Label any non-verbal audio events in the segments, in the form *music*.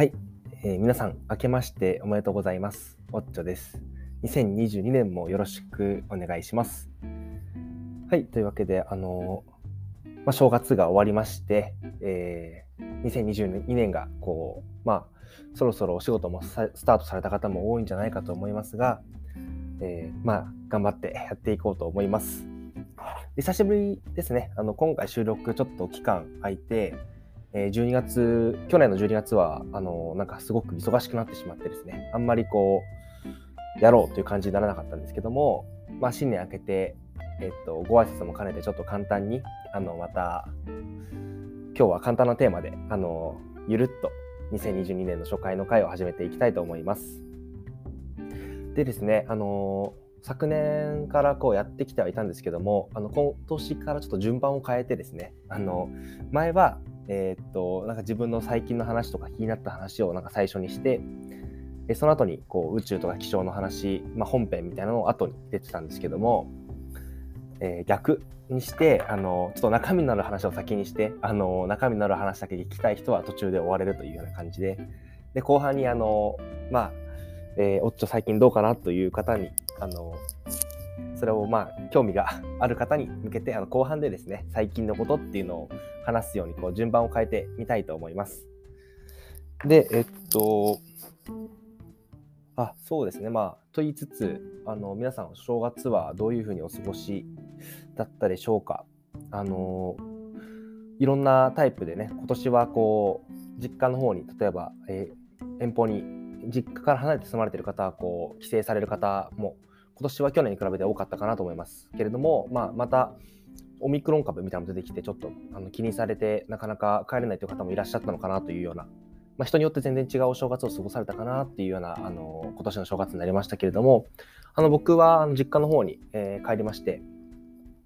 はい、えー皆さん、明けましておめでとうございます。おっちょです。2022年もよろしくお願いします。はい、というわけで、あのーまあ、正月が終わりまして、えー2022年が、こう、まあ、そろそろお仕事もスタートされた方も多いんじゃないかと思いますが、えーまあ、頑張ってやっていこうと思います。久しぶりですね。あの、今回収録ちょっと期間空いて、えー12月、去年の12月は、あの、なんかすごく忙しくなってしまってですね、あんまりこう、やろうという感じにならなかったんですけども、まあ、新年明けて、えっと、ご挨拶も兼ねてちょっと簡単に、あの、また、今日は簡単なテーマで、あの、ゆるっと2022年の初回の回を始めていきたいと思います。でですね、あの、昨年からこうやってきてはいたんですけども、あの今年からちょっと順番を変えてですね、あの前は、えーっとなんか自分の最近の話とか気になった話をなんか最初にして、えその後にこう宇宙とか気象の話、まあ、本編みたいなのを後に出てたんですけども、えー逆にしてあのちょっと中身のある話を先にしてあの中身のある話だけ聞きたい人は途中で終われるというような感じでで後半にあのまあえーおっちょ最近どうかなという方にあのそれをまあ興味がある方に向けてあの後半でですね最近のことっていうのを話すようにこう順番を変えてみたいと思います。でえっとあそうですねまあと言いつつあの皆さん正月はどういうふうにお過ごしだったでしょうかあのいろんなタイプでね今年はこう実家の方に例えば、え遠方に実家から離れて住まれてる方はこう帰省される方も今年は去年に比べて多かったかなと思いますけれども、まあ、またオミクロン株みたいなのも出てきてちょっとあの気にされてなかなか帰れないという方もいらっしゃったのかなというような、まあ、人によって全然違うお正月を過ごされたかなっていうようなあの今年の正月になりましたけれどもあの僕はあの実家の方に、えー帰りまして、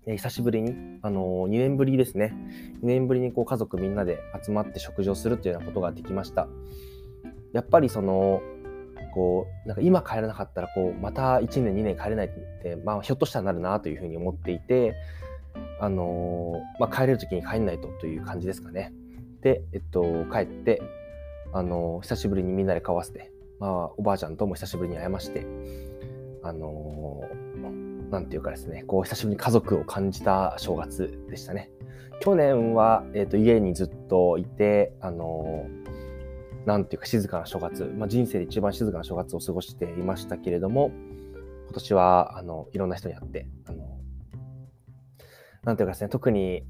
え久しぶりに、あの2年ぶりですね2年ぶりにこう家族みんなで集まって食事をするというようなことができました。やっぱりそのこうなんか今帰らなかったらこうまた1年2年帰れないって、まあ、ひょっとしたらなるなというふうに思っていて、あのーまあ、帰れる時に帰んないとという感じですかね。で、えっと、帰って、あのー久しぶりにみんなで顔合わせて、まあ、おばあちゃんとも久しぶりに会えまして、あのーなんていうかですねこう久しぶりに家族を感じた正月でしたね。去年は、えっと家にずっといて、あのーなんていうか静かな正月、まあ、人生で一番静かな正月を過ごしていましたけれども、今年はあのいろんな人に会って、あのなんていうかですね、特に、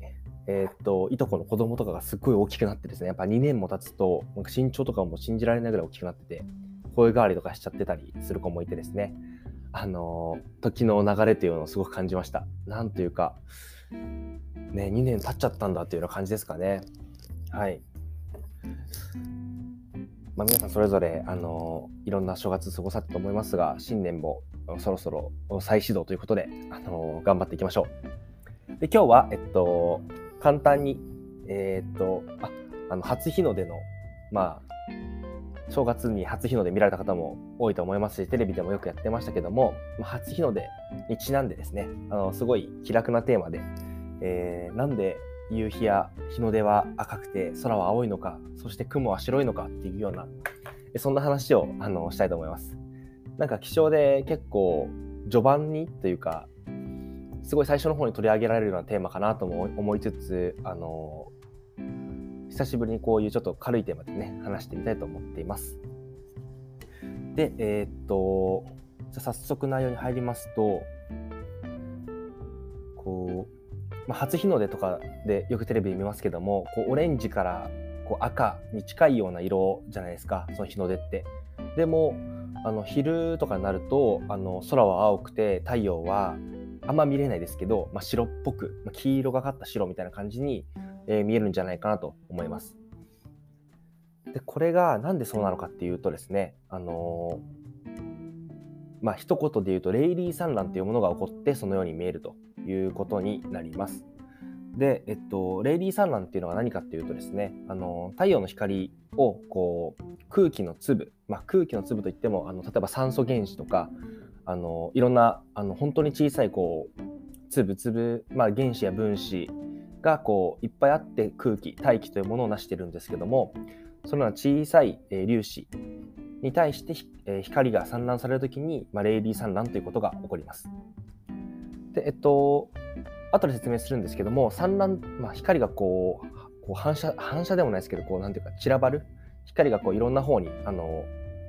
えーっといとこの子供とかがすっごい大きくなってですね、やっぱ2年も経つと、なんか身長とかも信じられないぐらい大きくなってて、声変わりとかしちゃってたりする子もいてですね、あの時の流れというのをすごく感じました。なんというか、ね、2年経っちゃったんだっていうような感じですかね。はい。まあ、皆さんそれぞれあのいろんな正月過ごされたと思いますが新年もそろそろ再始動ということであの頑張っていきましょう。で今日は、えっと、簡単に、えーっとああの初日の出の、まあ、正月に初日の出見られた方も多いと思いますしテレビでもよくやってましたけども、まあ、初日の出にちなんでですねあのすごい気楽なテーマで、えーなんで夕日や日の出は赤くて空は青いのかそして雲は白いのかっていうようなそんな話をあのしたいと思います。なんか気象で結構序盤にというかすごい最初の方に取り上げられるようなテーマかなとも思いつつあの久しぶりにこういうちょっと軽いテーマでね話してみたいと思っています。でえーっとじゃ早速内容に入りますとこうまあ、初日の出とかでよくテレビで見ますけどもこうオレンジからこう赤に近いような色じゃないですかその日の出って。でもあの昼とかになるとあの空は青くて太陽はあんま見れないですけど、まあ、白っぽく、まあ、黄色がかった白みたいな感じに、えー見えるんじゃないかなと思います。でこれがなんでそうなのかっていうとですねあのーまあ一言で言うとレイリー産卵というものが起こってそのように見えるということになります。で、えっと、レイリー産卵っていうのは何かっていうとですね、あの太陽の光をこう空気の粒、まあ、空気の粒といってもあの例えば酸素原子とかあのいろんなあの本当に小さいこう粒々、まあ、原子や分子がこういっぱいあって空気大気というものを成してるんですけどもそのような小さい、粒子に対して、光が散乱されるときに、まあ、レイリー散乱ということが起こります。で、えっと、後で説明するんですけども、散乱、まあ、光がこう、こう反射、反射でもないですけど、こう、なんていうか、散らばる。光がこういろんな方に、あの、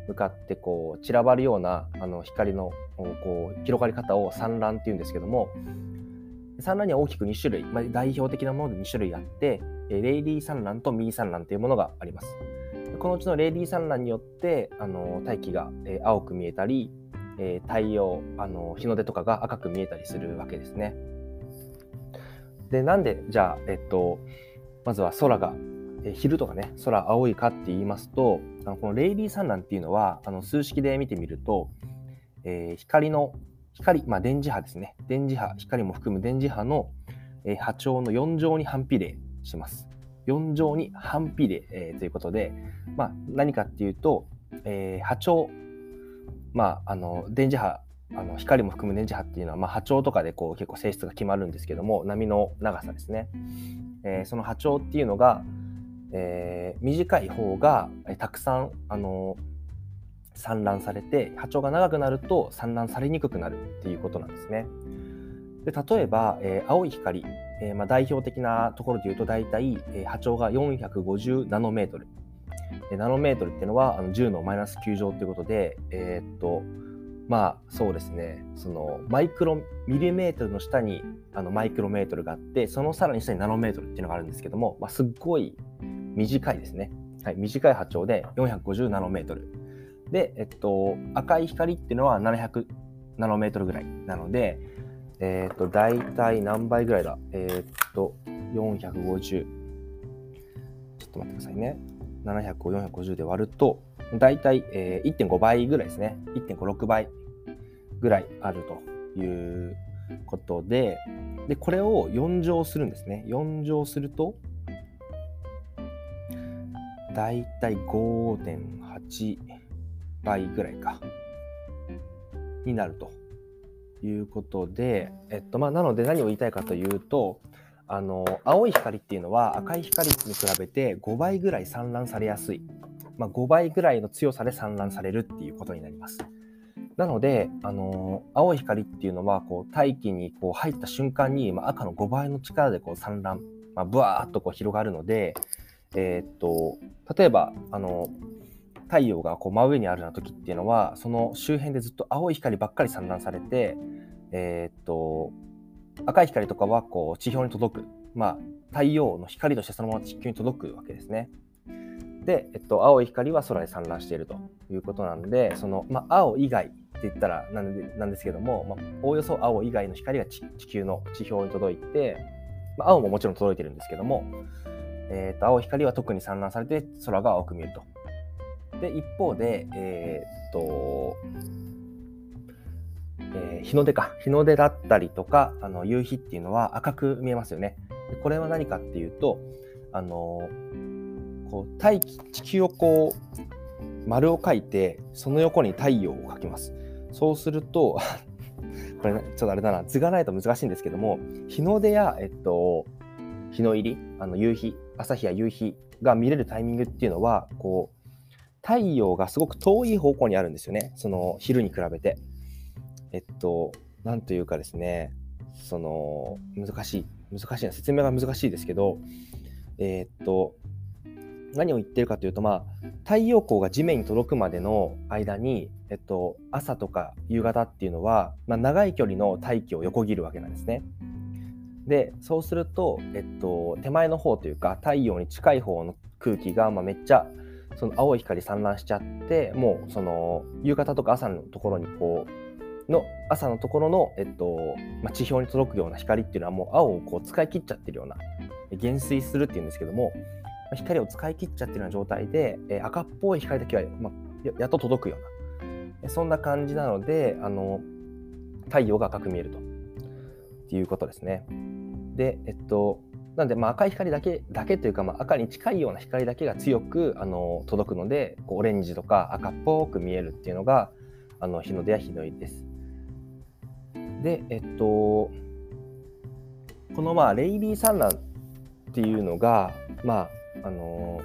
向かってこう散らばるようなあの光のこう広がり方を散乱っていうんですけども散乱には大きく2種類、まあ、代表的なもので2種類あってレイリー散乱とミー散乱というものがありますこのうちのレイリー散乱によってあの大気が青く見えたり太陽あの日の出とかが赤く見えたりするわけですね。でなんでじゃあえっとまずは空がえ昼とかね空青いかって言いますとあのこのレイリー散乱っていうのはあの数式で見てみると、えー、光の光、まあ、電磁波ですね。電磁波光も含む電磁波の、え、波長の4乗に反比例します。4乗に反比例、えー、ということで、まあ、何かっていうと、えー、波長まああの電磁波あの光も含む電磁波っていうのは、まあ、波長とかでこう結構性質が決まるんですけども波の長さですね、えー、その波長っていうのが、えー、短い方がたくさん、あの散乱されて波長が長くなると散乱されにくくなるっていうことなんですね。で例えば、えー、青い光、えーまあ、代表的なところで言うと大体、えー、波長が450ナノメートル。でナノメートルっていうのはあの10のマイナス9乗ということで、えー、っとまあそうですねそのマイクロミリメートルの下にあのマイクロメートルがあってそのさらに下にナノメートルっていうのがあるんですけども、まあ、すっごい短いですね。はい、短い波長で450ナノメートル。で、えっと、赤い光っていうのは700ナノメートルぐらいなので、えっと、大体何倍ぐらいだ？えっと、450。ちょっと待ってくださいね。700を450で割ると、大体、えー、1.5倍ぐらいですね。1.5、6倍ぐらいあるということで、で、これを4乗するんですね。4乗すると、だいたい5.8倍ぐらいか、になるということで、えっと、まあ、なので何を言いたいかというと、あの、青い光っていうのは赤い光に比べて5倍ぐらい散乱されやすい。まあ、5倍ぐらいの強さで散乱されるっていうことになります。なので、あの青い光っていうのはこう大気にこう入った瞬間に、まあ、赤の5倍の力でこう散乱、まあ、ブワーッとこう広がるので、えー、っと例えばあの太陽がこう真上にあるような時っていうのはその周辺でずっと青い光ばっかり散乱されて、えー、っと赤い光とかはこう地表に届く、まあ、太陽の光としてそのまま地球に届くわけですね。で、えっと、青い光は空で散乱しているということなのでその、まあ、青以外って言ったらなんでなんですけども、まあ、おおよそ青以外の光が地球の地表に届いて、まあ、青ももちろん届いてるんですけども、えー、と青光は特に散乱されて空が青く見えると。で一方で、えー、っとえー、日の出か日の出だったりとかあの夕日っていうのは赤く見えますよね。でこれは何かっていうとあのこう大気地球をこう丸を描いてその横に太陽を描きます。そうすると *laughs* これ、ね、ちょっとあれだな図がないと難しいんですけども日の出や、えっと、日の入りあの夕日朝日や夕日が見れるタイミングっていうのはこう太陽がすごく遠い方向にあるんですよねその昼に比べて。えっと何というかですねその難しい難しいな説明が難しいですけどえー、っと何を言ってるかというと、まあ、太陽光が地面に届くまでの間に、えっと、朝とか夕方っていうのは、まあ、長い距離の大気を横切るわけなんですね。でそうすると、えっと、手前の方というか太陽に近い方の空気が、まあ、めっちゃその青い光散乱しちゃってもうその夕方とか朝のところにこうの朝のところの、えっとまあ、地表に届くような光っていうのはもう青をこう使い切っちゃってるような減衰するっていうんですけども光を使い切っちゃってるような状態で、え赤っぽい光だけは、まあ、やっと届くようなそんな感じなのであの太陽が赤く見えるとっていうことですね。で、えっと、なんで、まあ、赤い光だけだけというか、まあ、赤に近いような光だけが強くあの届くのでこうオレンジとか赤っぽく見えるっていうのがあの日の出や日の入りです。で、えっと、このまあレイリー産卵っていうのが、まああの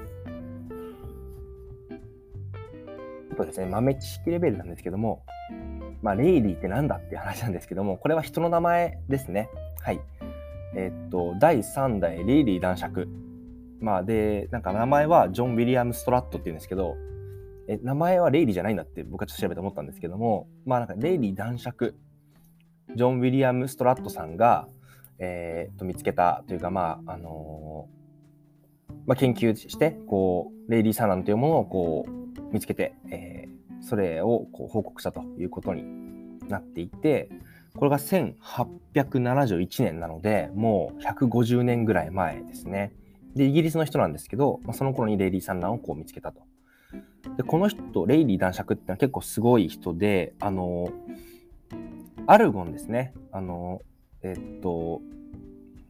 とですね、豆知識レベルなんですけども、まあ、レイリーって何だっていう話なんですけども、これは人の名前ですね。はい。え、っと、第3代レイリー男爵。まあ、で、なんか名前はジョン・ウィリアム・ストラットっていうんですけど、え名前はレイリーじゃないんだって僕はちょっと調べて思ったんですけども、まあなんかレイリー男爵、ジョン・ウィリアム・ストラットさんが、えー、と見つけたというか、まああのー、まあ、研究してこうレイリー・サナンというものをこう見つけて、えー、それをこう報告したということになっていてこれが1871年なのでもう150年ぐらい前ですね。でイギリスの人なんですけど、まあ、その頃にレイリー・サナンをこう見つけたと。でこの人レイリー男爵ってのは結構すごい人であのアルゴンですね。あのえっと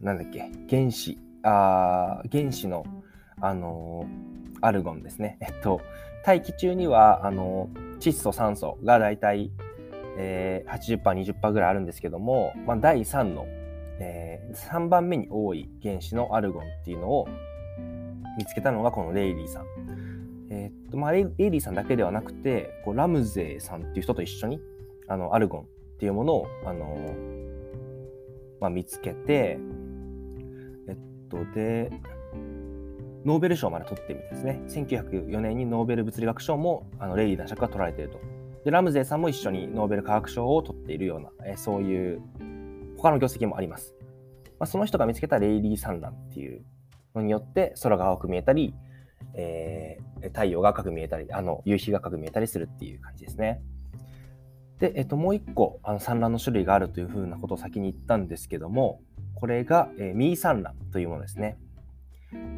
なんだっけ？原子あ原子のあのアルゴンですね。*laughs* えっと大気中にはあの窒素酸素がだいたい、えー、80%20% ぐらいあるんですけども、まあ、第3の、えー、3番目に多い原子のアルゴンっていうのを見つけたのがこのレイリーさん。えー、っとまあ、エイリーさんだけではなくてこうラムゼーさんっていう人と一緒にあのアルゴンっていうものを、あのまあ、見つけて、えっと、でノーベル賞まで取ってみてですね。1904年にノーベル物理学賞もあのレイリー男爵が取られていると。でラムゼーさんも一緒にノーベル化学賞を取っているような、えそういう他の業績もあります、まあ、その人が見つけたレイリー産卵っていうのによって空が青く見えたりえー、太陽が赤く見えたり、あの夕日が赤く見えたりするっていう感じですね。で、えっと、もう一個あの産卵の種類があるというふうなことを先に言ったんですけども、これが、えー、ミー産卵というものですね。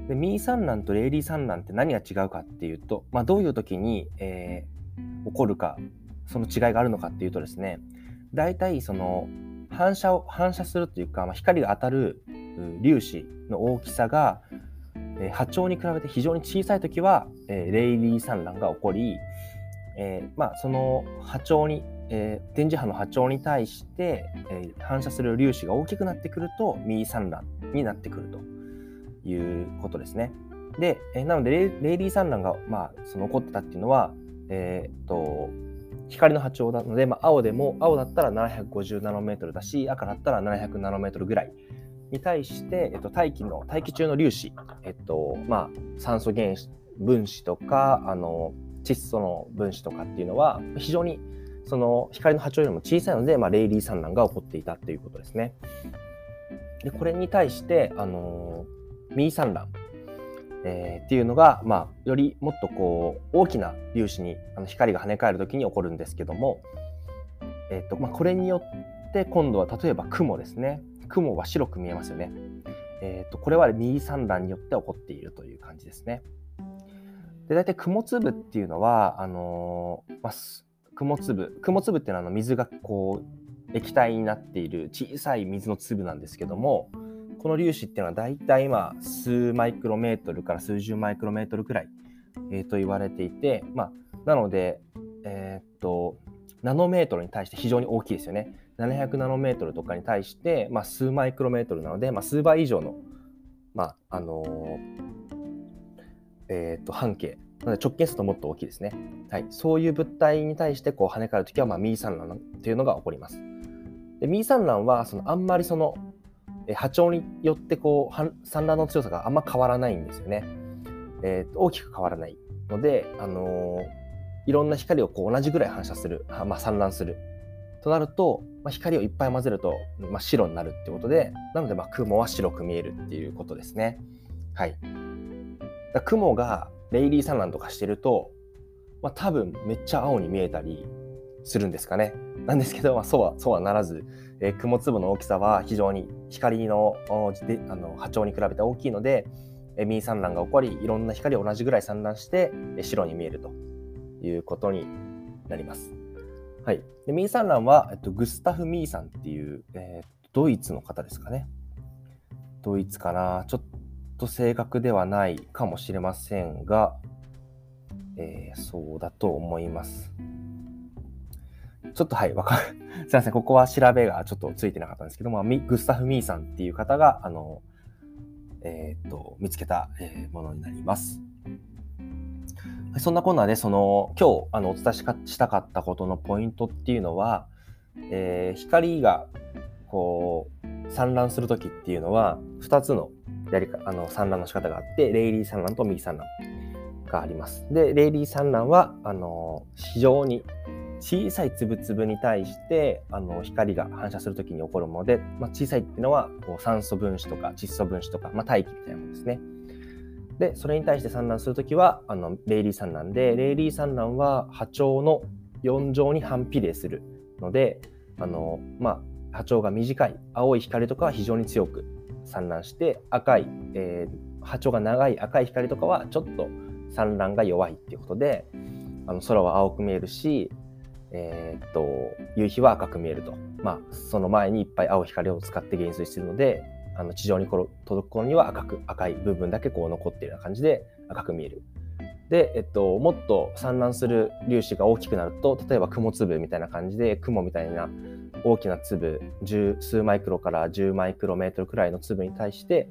でミー産卵とレイリー産卵って何が違うかっていうと、まあ、どういう時に、えー、起こるか、その違いがあるのかっていうとですね、大体その反射を反射するというか、まあ、光が当たる粒子の大きさがえ波長に比べて非常に小さい時は、えレイリー産卵が起こり、えー、まあ、その波長に、えー、電磁波の波長に対して、えー、反射する粒子が大きくなってくるとミー産卵になってくるということですね。で、えなのでレイリー産卵が、まあ、その起こってたっていうのは、えーと光の波長なので、まあ、青でも青だったら750ナノメートルだし赤だったら700ナノメートルぐらいに対して、えっと、大気の大気中の粒子、えっとまあ、酸素原子分子とかあの窒素の分子とかっていうのは非常にその光の波長よりも小さいので、まあ、レイリー産卵が起こっていたっていうことですね。でこれに対してあのミー産卵、えー、っていうのが、まあ、よりもっとこう大きな粒子にあの光が跳ね返る時に起こるんですけども、えーとまあ、これによって今度は例えば雲ですね雲は白く見えますよね。えーと、これはミー産卵によって起こっているという感じですね。で大体雲粒っていうのはあのー、まあ、雲粒雲粒っていうのはあの水がこう液体になっている小さい水の粒なんですけどもこの粒子っていうのは大体今数マイクロメートルから数十マイクロメートルくらい、えー、と言われていて、まあ、なので、えー、っとナノメートルに対して非常に大きいですよね。700ナノメートルとかに対して、まあ、数マイクロメートルなので、まあ、数倍以上の、まああのー、えー、と半径なので直径数ともっと大きいですね。はい、そういう物体に対してこう跳ね返るときは、まあ、ミー産卵というのが起こります。でミー産卵はそのあんまりその波長によってこう産卵の強さがあんま変わらないんですよね。えー、大きく変わらないので、あのー、いろんな光をこう同じぐらい反射する、まあ、産卵するとなると、まあ、光をいっぱい混ぜると、まあ、白になるってことで、なのでまあ雲は白く見えるっていうことですね。はい。雲がレイリー産卵とかしてると、まあ、多分めっちゃ青に見えたりするんですかね。なんですけど、まあ、そうはそうはならず、えー、雲粒の大きさは非常に光のであの波長に比べて大きいので、えー、ミー産卵が起こり、いろんな光を同じぐらい産卵して、えー、白に見えるということになります。はい。でミーサンランは、えっと、グスタフ・ミーさんっていう、えー、ドイツの方ですかね。ドイツかな。ちょっと正確ではないかもしれませんが、えー、そうだと思います。ちょっとはい、わかる。*laughs* すいません、ここは調べがちょっとついてなかったんですけども、グスタフ・ミーさんっていう方が、あの、えー、っと、見つけた、えー、ものになります。そんなこんなで、その、今日あのお伝えしたかったことのポイントっていうのは、えー、光がこう産卵する時っていうのは2つのやりかあの産卵の仕方があってレイリー産卵とミー産卵があります。でレイリー産卵はあの非常に小さい粒々に対してあの光が反射するときに起こるもので、まあ、小さいっていうのはこう酸素分子とか窒素分子とか、まあ、大気みたいなものですね。でそれに対して産卵するときはあのレイリー産卵でレイリー産卵は波長の4乗に反比例するのであの、まあ、波長が短い青い光とかは非常に強く散乱して赤い、えー、波長が長い赤い光とかはちょっと散乱が弱いっていうことであの空は青く見えるし、えー、っと夕日は赤く見えると、まあ、その前にいっぱい青光を使って減衰してるのであの地上に届く頃には赤く赤い部分だけこう残ってるような感じで赤く見える。で、えっと、もっと散乱する粒子が大きくなると例えば雲粒みたいな感じで雲みたいな大きな粒十数マイクロから10マイクロメートルくらいの粒に対して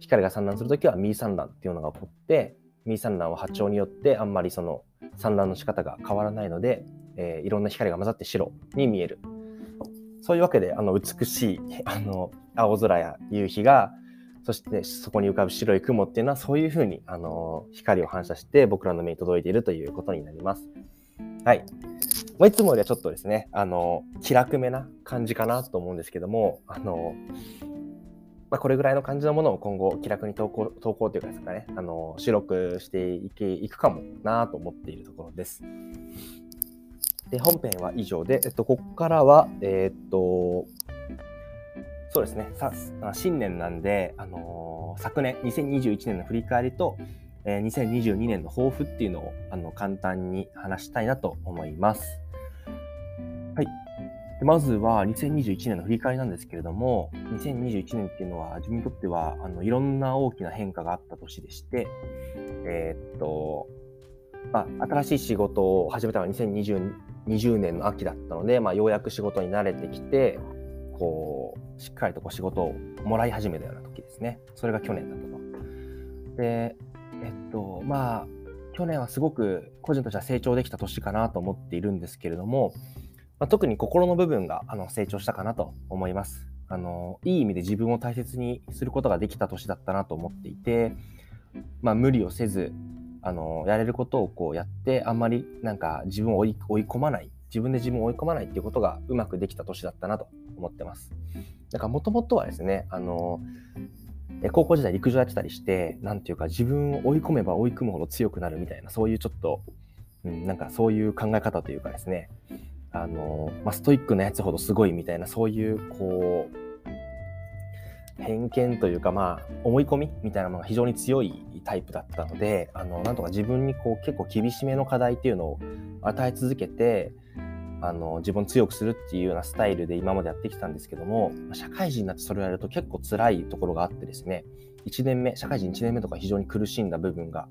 光が散乱するときはミー散乱っていうのが起こってミー散乱は波長によってあんまりその散乱の仕方が変わらないので、えー、いろんな光が混ざって白に見えるそういうわけであの美しいあの青空や夕日がそしてそこに浮かぶ白い雲っていうのはそういうふうに、あの光を反射して僕らの目に届いているということになります。はい。まあ、いつもよりはちょっとですね、あの気楽めな感じかなと思うんですけども、あのまあ、これぐらいの感じのものを今後気楽に投稿投稿というかですかね、あの白くしていけいくかもなと思っているところです。で本編は以上で、えっと、ここからは、えー、っと、そうですね、さ新年なんで、あの、昨年、2021年の振り返りと、えー、2022年の抱負っていうのをあの簡単に話したいなと思います。まずは2021年の振り返りなんですけれども、2021年っていうのは自分にとってはあのいろんな大きな変化があった年でして、えー、っと、まあ、新しい仕事を始めたのは2020年の秋だったので、まあ、ようやく仕事に慣れてきて、こう、しっかりとこう仕事をもらい始めたような時ですね。それが去年だったと。で、えっと、まあ、去年はすごく個人としては成長できた年かなと思っているんですけれども、まあ、特に心の部分があの成長したかなと思います。あのいい意味で自分を大切にすることができた年だったなと思っていて、まあ、無理をせずあのやれることをこうやってあんまりなんか自分を追い込まない自分で自分を追い込まないっていうことがうまくできた年だったなと思ってます。だからもともとはですね、あの、高校時代陸上やってたりして、なんていうか自分を追い込めば追い込むほど強くなるみたいな、そういうちょっと、うん、なんかそういう考え方というかですね、あの、まあ、ストイックなやつほどすごいみたいな、そういう、こう、偏見というか、まあ、思い込みみたいなものが非常に強いタイプだったので、あの、なんとか自分にこう、結構厳しめの課題っていうのを与え続けて、あの自分を強くするっていうようなスタイルで今までやってきたんですけども社会人になってそれをやると結構辛いところがあってですね1年目社会人1年目とか非常に苦しんだ部分が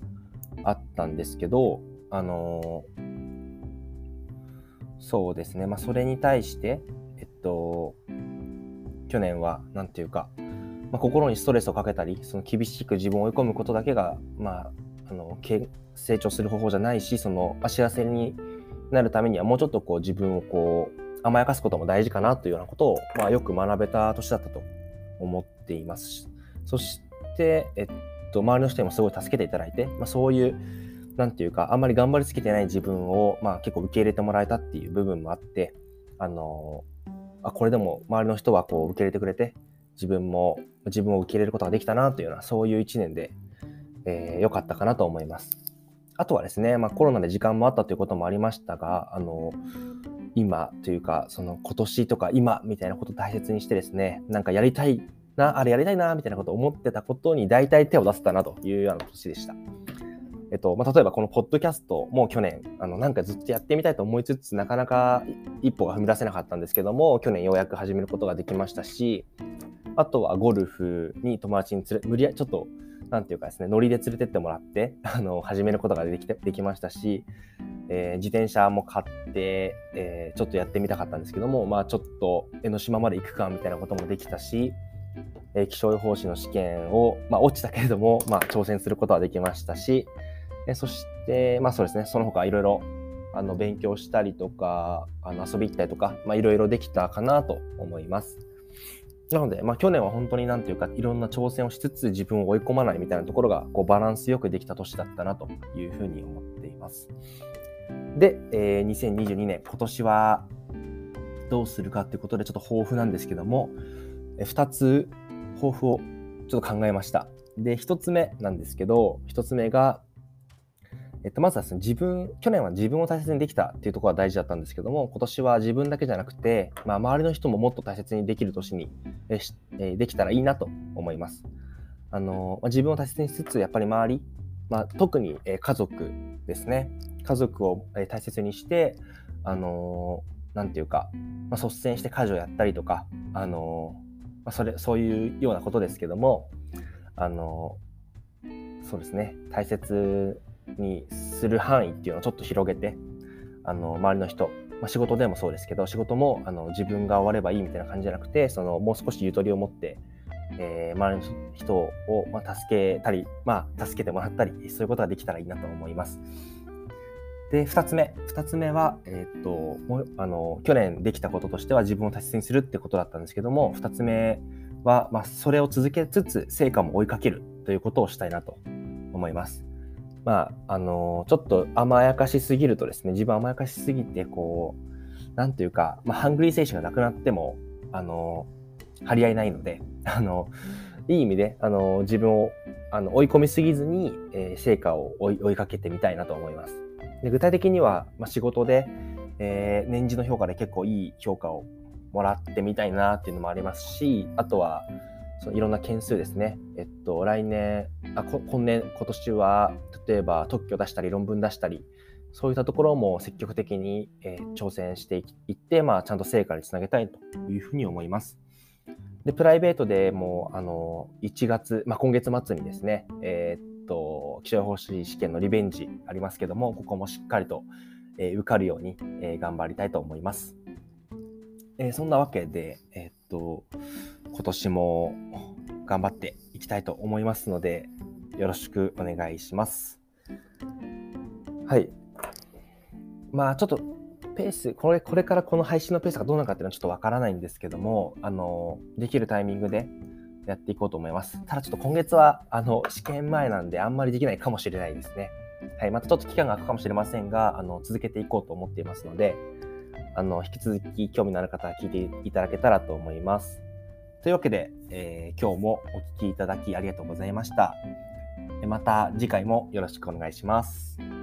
あったんですけどあのそうですねまあそれに対してえっと去年は何て言うか、まあ、心にストレスをかけたりその厳しく自分を追い込むことだけがまああの成長する方法じゃないしその幸せになるためにはもうちょっとこう自分をこう甘やかすことも大事かなというようなことを、まあ、よく学べた年だったと思っています。そして、えっと、周りの人にもすごい助けていただいて、まあ、そういう、なんていうか、あんまり頑張りすぎてない自分を、まあ、結構受け入れてもらえたっていう部分もあって、あのあこれでも周りの人はこう受け入れてくれて、自分も自分を受け入れることができたなというような、そういう一年で、えー、かったかなと思います。あとはですね、まあ、コロナで時間もあったということもありましたが、あの、今というか、その今年とか今みたいなことを大切にしてですね、なんかやりたいな、あれやりたいな、みたいなことを思ってたことに大体手を出せたなというような年でした。えっと、まあ、例えばこのポッドキャストも去年、あの、なんかずっとやってみたいと思いつつ、なかなか一歩が踏み出せなかったんですけども、去年ようやく始めることができましたし、あとはゴルフに友達に連れ、無理やちょっとなんていうかですね、ノリで連れてってもらって、*laughs* あの、始めることができてできましたし、えー、自転車も買って、えー、ちょっとやってみたかったんですけども、まあちょっと江ノ島まで行くかみたいなこともできたし、えー、気象予報士の試験を、まあ落ちたけれども、まあ挑戦することはできましたし、えそして、まあそうですね、その他いろいろあの勉強したりとか、あの遊び行ったりとか、まあいろいろできたかなと思います。なので、まあ去年は本当になんていうか、いろんな挑戦をしつつ自分を追い込まないみたいなところが、こうバランスよくできた年だったなというふうに思っています。で、えー、2022年、今年はどうするかっていうことでちょっと抱負なんですけども、え2つ抱負をちょっと考えました。で、1つ目なんですけど、1つ目が、えっと、まずはですね、自分、去年は自分を大切にできたっていうところが大事だったんですけども、今年は自分だけじゃなくて、まあ、周りの人ももっと大切にできる年にえ、えできたらいいなと思います。あのまあ、自分を大切にしつつ、やっぱり周り、まあ、特に、え家族ですね。家族を、え大切にして、あのなんていうか、まあ、率先して家事をやったりとか、あのまあ、それそういうようなことですけども、あのそうですね大切にする範囲っていうのをちょっと広げてあの周りの人、まあ、仕事でもそうですけど仕事もあの自分が終わればいいみたいな感じじゃなくてそのもう少しゆとりを持って、えー、周りの人を、まあ、助けたり、まあ、助けてもらったりそういうことができたらいいなと思います。で2つ目2つ目は、えー、っとあの去年できたこととしては自分を大切にするってことだったんですけども2つ目は、まあ、それを続けつつ成果も追いかけるということをしたいなと思います。まあ、あのちょっと甘やかしすぎるとですね、自分甘やかしすぎて、こう、なんていうか、まあ、ハングリー精神がなくなっても、あの張り合いないので、*laughs* あのいい意味で、あの自分をあの追い込みすぎずに、えー、成果を追い追いかけてみたいなと思います。で具体的には、まあ、仕事で、えー、年次の評価で結構いい評価をもらってみたいなっていうのもありますし、あとは、そのいろんな件数ですね。えっと、来年、あ今年、今年は、例えば特許出したり、論文出したり、そういったところも積極的に、えー、挑戦していって、まあ、ちゃんと成果につなげたいというふうに思います。で、プライベートでも、あの、1月、まあ、今月末にですね、えー、っと、気象予報士試験のリベンジありますけども、ここもしっかりと、えー、受かるように、えー、頑張りたいと思います。えー、そんなわけで、えー、っと、今年も頑張っていきたいと思いますので、よろしくお願いします。はい。まあ、ちょっと、ペース、これ、これからこの配信のペースがどうなのかっていうのはちょっとわからないんですけども、あの、できるタイミングでやっていこうと思います。ただちょっと今月は、あの、試験前なんであんまりできないかもしれないですね。はい。またちょっと期間が空くかもしれませんが、あの、続けていこうと思っていますので、あの、引き続き興味のある方は聞いていただけたらと思います。というわけで、えー、今日もお聴きいただきありがとうございました。また次回もよろしくお願いします。